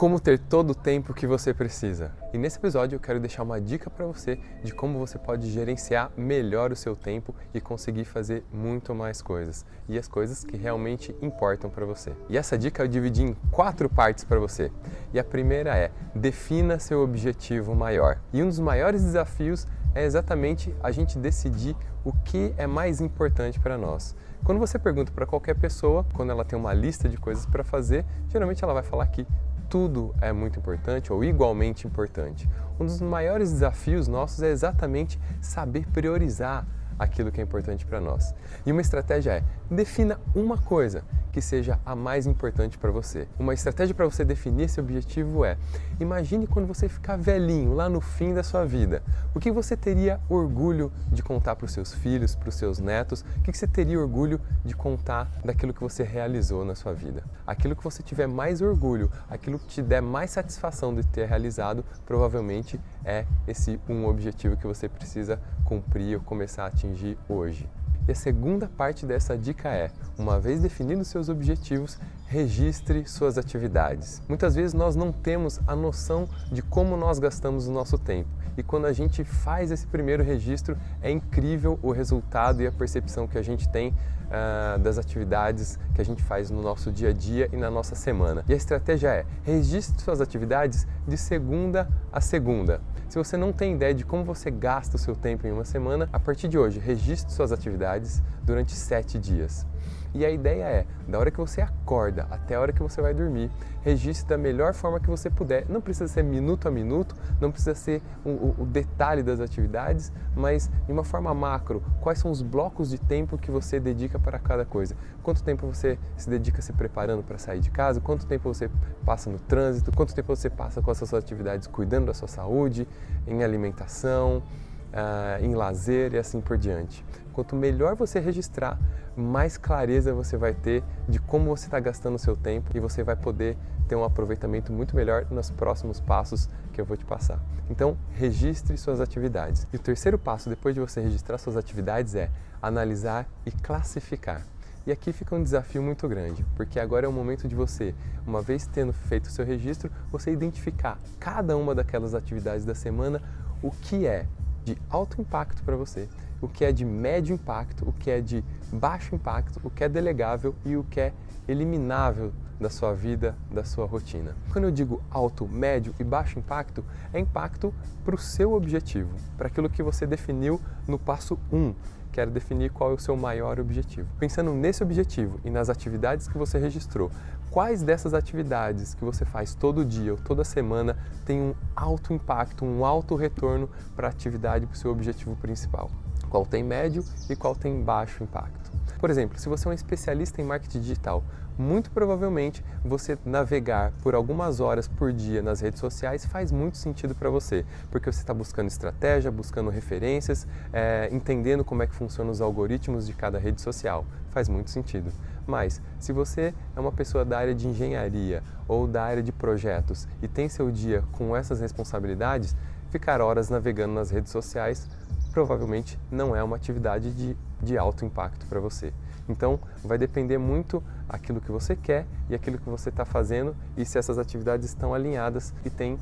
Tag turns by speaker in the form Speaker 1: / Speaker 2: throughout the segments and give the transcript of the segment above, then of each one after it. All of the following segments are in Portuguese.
Speaker 1: como ter todo o tempo que você precisa. E nesse episódio eu quero deixar uma dica para você de como você pode gerenciar melhor o seu tempo e conseguir fazer muito mais coisas e as coisas que realmente importam para você. E essa dica eu dividi em quatro partes para você. E a primeira é: defina seu objetivo maior. E um dos maiores desafios é exatamente a gente decidir o que é mais importante para nós. Quando você pergunta para qualquer pessoa, quando ela tem uma lista de coisas para fazer, geralmente ela vai falar que tudo é muito importante ou igualmente importante. Um dos maiores desafios nossos é exatamente saber priorizar aquilo que é importante para nós. E uma estratégia é defina uma coisa que seja a mais importante para você. Uma estratégia para você definir esse objetivo é: imagine quando você ficar velhinho, lá no fim da sua vida, o que você teria orgulho de contar para os seus filhos, para os seus netos? O que você teria orgulho de contar daquilo que você realizou na sua vida? Aquilo que você tiver mais orgulho, aquilo que te der mais satisfação de ter realizado, provavelmente é esse um objetivo que você precisa cumprir ou começar a atingir hoje. E a segunda parte dessa dica é: uma vez definidos seus objetivos, registre suas atividades. Muitas vezes nós não temos a noção de como nós gastamos o nosso tempo. E quando a gente faz esse primeiro registro, é incrível o resultado e a percepção que a gente tem uh, das atividades que a gente faz no nosso dia a dia e na nossa semana. E a estratégia é: registre suas atividades de segunda a segunda. Se você não tem ideia de como você gasta o seu tempo em uma semana, a partir de hoje, registre suas atividades durante sete dias. E a ideia é, da hora que você acorda até a hora que você vai dormir, registre da melhor forma que você puder. Não precisa ser minuto a minuto, não precisa ser o detalhe das atividades, mas de uma forma macro, quais são os blocos de tempo que você dedica para cada coisa. Quanto tempo você se dedica se preparando para sair de casa, quanto tempo você passa no trânsito, quanto tempo você passa com as suas atividades cuidando da sua saúde, em alimentação, uh, em lazer e assim por diante. Quanto melhor você registrar, mais clareza você vai ter de como você está gastando o seu tempo e você vai poder ter um aproveitamento muito melhor nos próximos passos que eu vou te passar. Então, registre suas atividades. E o terceiro passo, depois de você registrar suas atividades, é analisar e classificar. E aqui fica um desafio muito grande, porque agora é o momento de você, uma vez tendo feito o seu registro, você identificar cada uma daquelas atividades da semana, o que é de alto impacto para você, o que é de médio impacto, o que é de baixo impacto, o que é delegável e o que é eliminável da sua vida, da sua rotina. Quando eu digo alto, médio e baixo impacto, é impacto para o seu objetivo, para aquilo que você definiu no passo 1, que era definir qual é o seu maior objetivo. Pensando nesse objetivo e nas atividades que você registrou, quais dessas atividades que você faz todo dia ou toda semana tem um alto impacto, um alto retorno para a atividade, para o seu objetivo principal? Qual tem médio e qual tem baixo impacto? Por exemplo, se você é um especialista em marketing digital, muito provavelmente você navegar por algumas horas por dia nas redes sociais faz muito sentido para você, porque você está buscando estratégia, buscando referências, é, entendendo como é que funcionam os algoritmos de cada rede social. Faz muito sentido. Mas, se você é uma pessoa da área de engenharia ou da área de projetos e tem seu dia com essas responsabilidades, ficar horas navegando nas redes sociais provavelmente não é uma atividade de, de alto impacto para você. Então, vai depender muito aquilo que você quer e aquilo que você está fazendo e se essas atividades estão alinhadas e têm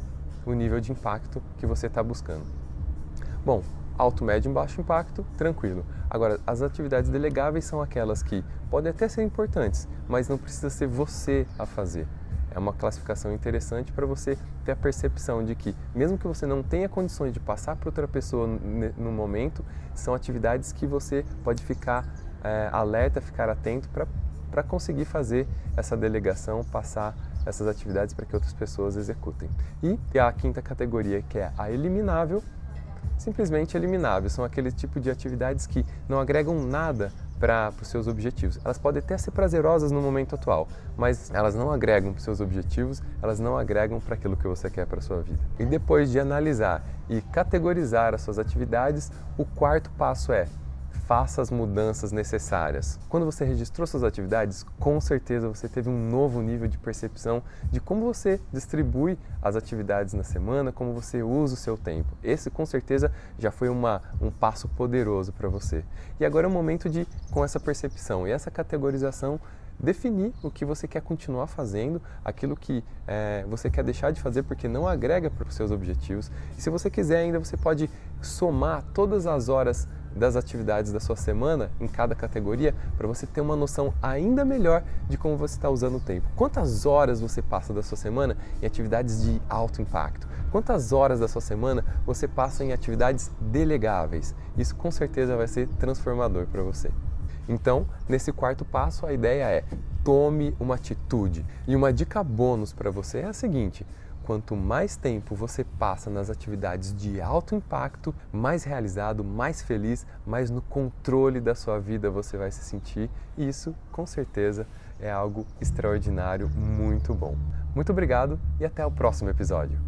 Speaker 1: o nível de impacto que você está buscando. Bom, alto, médio e baixo impacto, tranquilo. Agora, as atividades delegáveis são aquelas que podem até ser importantes, mas não precisa ser você a fazer. É uma classificação interessante para você ter a percepção de que, mesmo que você não tenha condições de passar para outra pessoa no momento, são atividades que você pode ficar é, alerta, ficar atento para conseguir fazer essa delegação, passar essas atividades para que outras pessoas executem. E a quinta categoria, que é a eliminável, simplesmente eliminável. São aquele tipo de atividades que não agregam nada para os seus objetivos. Elas podem até ser prazerosas no momento atual, mas elas não agregam para os seus objetivos, elas não agregam para aquilo que você quer para a sua vida. E depois de analisar e categorizar as suas atividades, o quarto passo é faça as mudanças necessárias. Quando você registrou suas atividades, com certeza você teve um novo nível de percepção de como você distribui as atividades na semana, como você usa o seu tempo. Esse com certeza já foi uma, um passo poderoso para você. E agora é o momento de, com essa percepção e essa categorização, definir o que você quer continuar fazendo, aquilo que é, você quer deixar de fazer porque não agrega para os seus objetivos. E se você quiser ainda, você pode somar todas as horas das atividades da sua semana em cada categoria para você ter uma noção ainda melhor de como você está usando o tempo. Quantas horas você passa da sua semana em atividades de alto impacto? Quantas horas da sua semana você passa em atividades delegáveis? Isso com certeza vai ser transformador para você. Então, nesse quarto passo, a ideia é tome uma atitude. E uma dica bônus para você é a seguinte: quanto mais tempo você passa nas atividades de alto impacto, mais realizado, mais feliz, mais no controle da sua vida você vai se sentir. E isso, com certeza, é algo extraordinário, muito bom. Muito obrigado e até o próximo episódio.